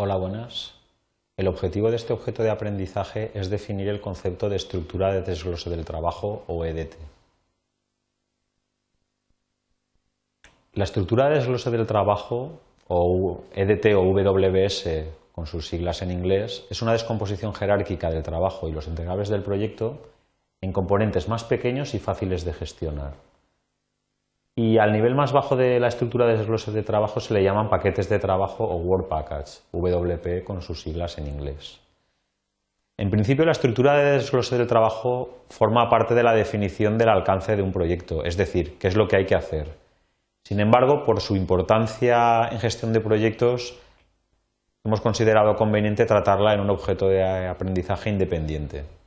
Hola, buenas. El objetivo de este objeto de aprendizaje es definir el concepto de estructura de desglose del trabajo o EDT. La estructura de desglose del trabajo o EDT o WBS con sus siglas en inglés es una descomposición jerárquica del trabajo y los entregables del proyecto en componentes más pequeños y fáciles de gestionar. Y al nivel más bajo de la estructura de desglose de trabajo se le llaman paquetes de trabajo o Word Package, WP con sus siglas en inglés. En principio, la estructura de desglose del trabajo forma parte de la definición del alcance de un proyecto, es decir, qué es lo que hay que hacer. Sin embargo, por su importancia en gestión de proyectos, hemos considerado conveniente tratarla en un objeto de aprendizaje independiente.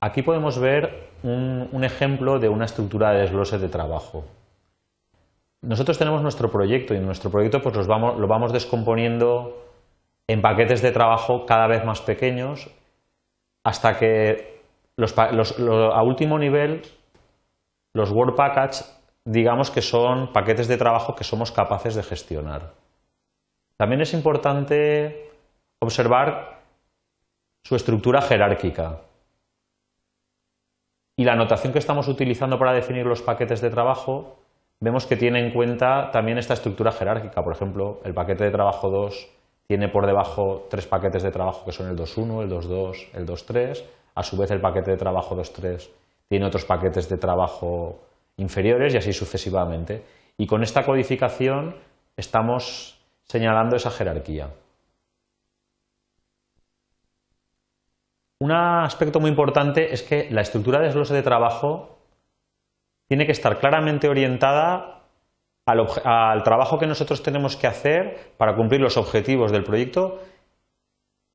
Aquí podemos ver un, ejemplo de una estructura de desglose de trabajo. Nosotros tenemos nuestro proyecto y en nuestro proyecto pues vamos, lo vamos descomponiendo en paquetes de trabajo cada vez más pequeños hasta que a último nivel los Word Package digamos que son paquetes de trabajo que somos capaces de gestionar. También es importante observar su estructura jerárquica. Y la notación que estamos utilizando para definir los paquetes de trabajo, vemos que tiene en cuenta también esta estructura jerárquica. Por ejemplo, el paquete de trabajo 2 tiene por debajo tres paquetes de trabajo que son el 2.1, el 2.2, el 2.3. A su vez, el paquete de trabajo 2.3 tiene otros paquetes de trabajo inferiores y así sucesivamente. Y con esta codificación estamos señalando esa jerarquía. Un aspecto muy importante es que la estructura de desglose de trabajo tiene que estar claramente orientada al, trabajo que nosotros tenemos que hacer para cumplir los objetivos del proyecto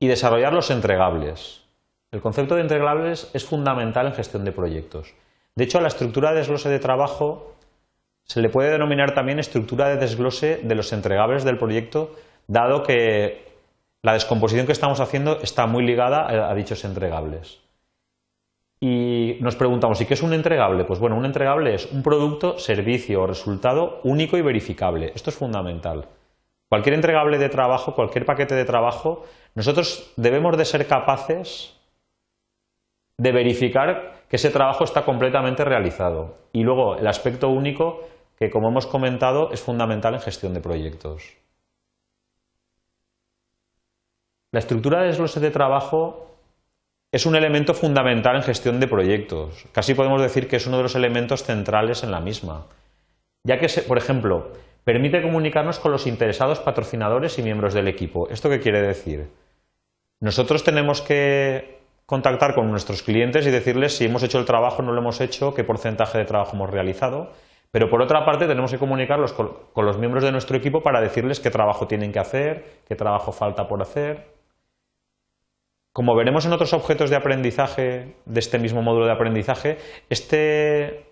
y desarrollar los entregables. El concepto de entregables es fundamental en gestión de proyectos. De hecho, a la estructura de desglose de trabajo se le puede denominar también estructura de desglose de los entregables del proyecto, dado que la descomposición que estamos haciendo está muy ligada a, dichos entregables. Y nos preguntamos, ¿y qué es un entregable? Pues bueno, un entregable es un producto, servicio o resultado único y verificable. Esto es fundamental. Cualquier entregable de trabajo, cualquier paquete de trabajo, nosotros debemos de ser capaces de verificar que ese trabajo está completamente realizado. Y luego el aspecto único, que como hemos comentado, es fundamental en gestión de proyectos. La estructura de desglose de trabajo es un elemento fundamental en gestión de proyectos. Casi podemos decir que es uno de los elementos centrales en la misma, ya que, por ejemplo, permite comunicarnos con los interesados patrocinadores y miembros del equipo. ¿Esto qué quiere decir? Nosotros tenemos que contactar con nuestros clientes y decirles si hemos hecho el trabajo, no lo hemos hecho, qué porcentaje de trabajo hemos realizado. Pero por otra parte tenemos que comunicarlos con los miembros de nuestro equipo para decirles qué trabajo tienen que hacer, qué trabajo falta por hacer. Como veremos en otros objetos de aprendizaje de este mismo módulo de aprendizaje, este,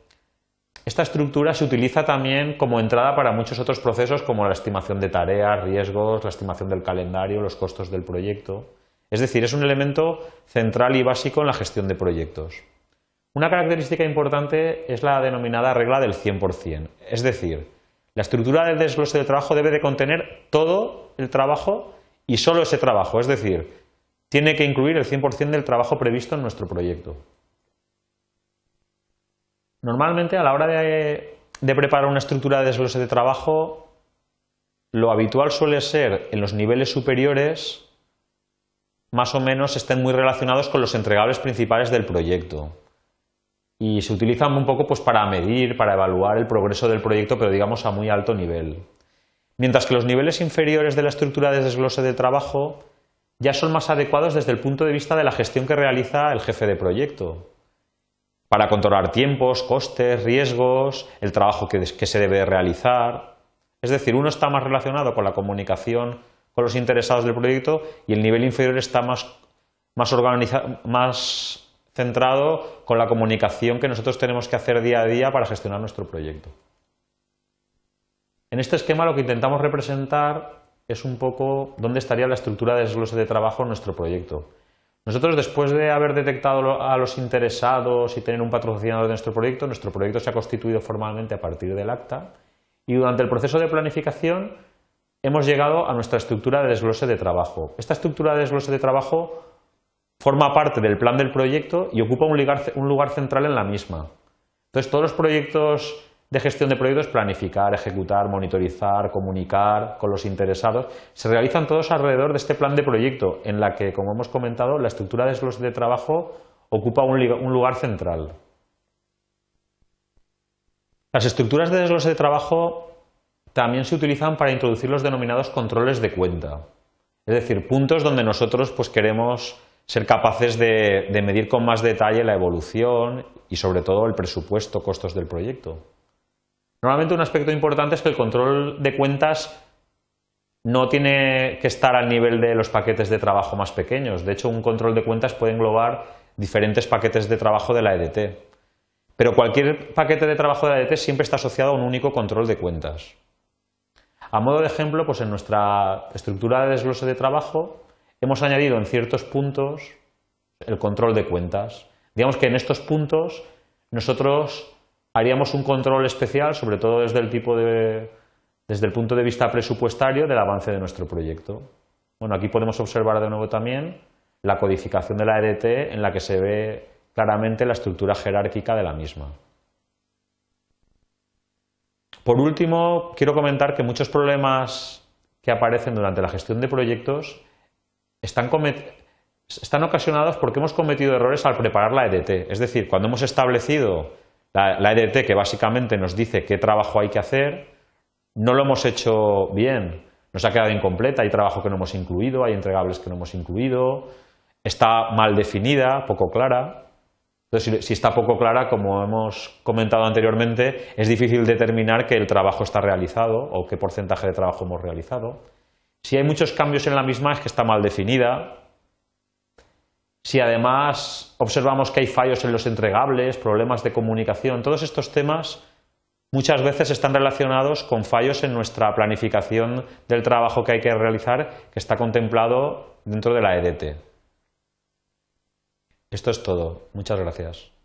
esta estructura se utiliza también como entrada para muchos otros procesos como la estimación de tareas, riesgos, la estimación del calendario, los costos del proyecto. Es decir, es un elemento central y básico en la gestión de proyectos. Una característica importante es la denominada regla del 100%. Es decir, la estructura del desglose de trabajo debe de contener todo el trabajo y solo ese trabajo. Es decir, tiene que incluir el 100% del trabajo previsto en nuestro proyecto. Normalmente a la hora de, preparar una estructura de desglose de trabajo, lo habitual suele ser en los niveles superiores más o menos estén muy relacionados con los entregables principales del proyecto. Y se utilizan un poco pues, para medir, para evaluar el progreso del proyecto, pero digamos a muy alto nivel. Mientras que los niveles inferiores de la estructura de desglose de trabajo ya son más adecuados desde el punto de vista de la gestión que realiza el jefe de proyecto, para controlar tiempos, costes, riesgos, el trabajo que, se debe realizar. Es decir, uno está más relacionado con la comunicación con los interesados del proyecto y el nivel inferior está más, más, más centrado con la comunicación que nosotros tenemos que hacer día a día para gestionar nuestro proyecto. En este esquema lo que intentamos representar es un poco dónde estaría la estructura de desglose de trabajo en nuestro proyecto. Nosotros, después de haber detectado a los interesados y tener un patrocinador de nuestro proyecto, nuestro proyecto se ha constituido formalmente a partir del acta y durante el proceso de planificación hemos llegado a nuestra estructura de desglose de trabajo. Esta estructura de desglose de trabajo forma parte del plan del proyecto y ocupa un lugar, central en la misma. Entonces, todos los proyectos de gestión de proyectos, planificar, ejecutar, monitorizar, comunicar con los interesados, se realizan todos alrededor de este plan de proyecto, en la que, como hemos comentado, la estructura de desglose de trabajo ocupa un, lugar central. Las estructuras de desglose de trabajo también se utilizan para introducir los denominados controles de cuenta, es decir, puntos donde nosotros pues, queremos ser capaces de, medir con más detalle la evolución y sobre todo el presupuesto, costos del proyecto. Normalmente un aspecto importante es que el control de cuentas no tiene que estar al nivel de los paquetes de trabajo más pequeños. De hecho, un control de cuentas puede englobar diferentes paquetes de trabajo de la EDT. Pero cualquier paquete de trabajo de la EDT siempre está asociado a un único control de cuentas. A modo de ejemplo, pues en nuestra estructura de desglose de trabajo hemos añadido en ciertos puntos el control de cuentas. Digamos que en estos puntos nosotros haríamos un control especial, sobre todo desde el, tipo de, desde el punto de vista presupuestario del avance de nuestro proyecto. Bueno, aquí podemos observar de nuevo también la codificación de la EDT en la que se ve claramente la estructura jerárquica de la misma. Por último, quiero comentar que muchos problemas que aparecen durante la gestión de proyectos están, ocasionados porque hemos cometido errores al preparar la EDT. Es decir, cuando hemos establecido la, EDT que básicamente nos dice qué trabajo hay que hacer, no lo hemos hecho bien, nos ha quedado incompleta, hay trabajo que no hemos incluido, hay entregables que no hemos incluido, está mal definida, poco clara. Entonces, si está poco clara, como hemos comentado anteriormente, es difícil determinar que el trabajo está realizado o qué porcentaje de trabajo hemos realizado. Si hay muchos cambios en la misma es que está mal definida. Si además observamos que hay fallos en los entregables, problemas de comunicación, todos estos temas muchas veces están relacionados con fallos en nuestra planificación del trabajo que hay que realizar que está contemplado dentro de la EDT. Esto es todo. Muchas gracias.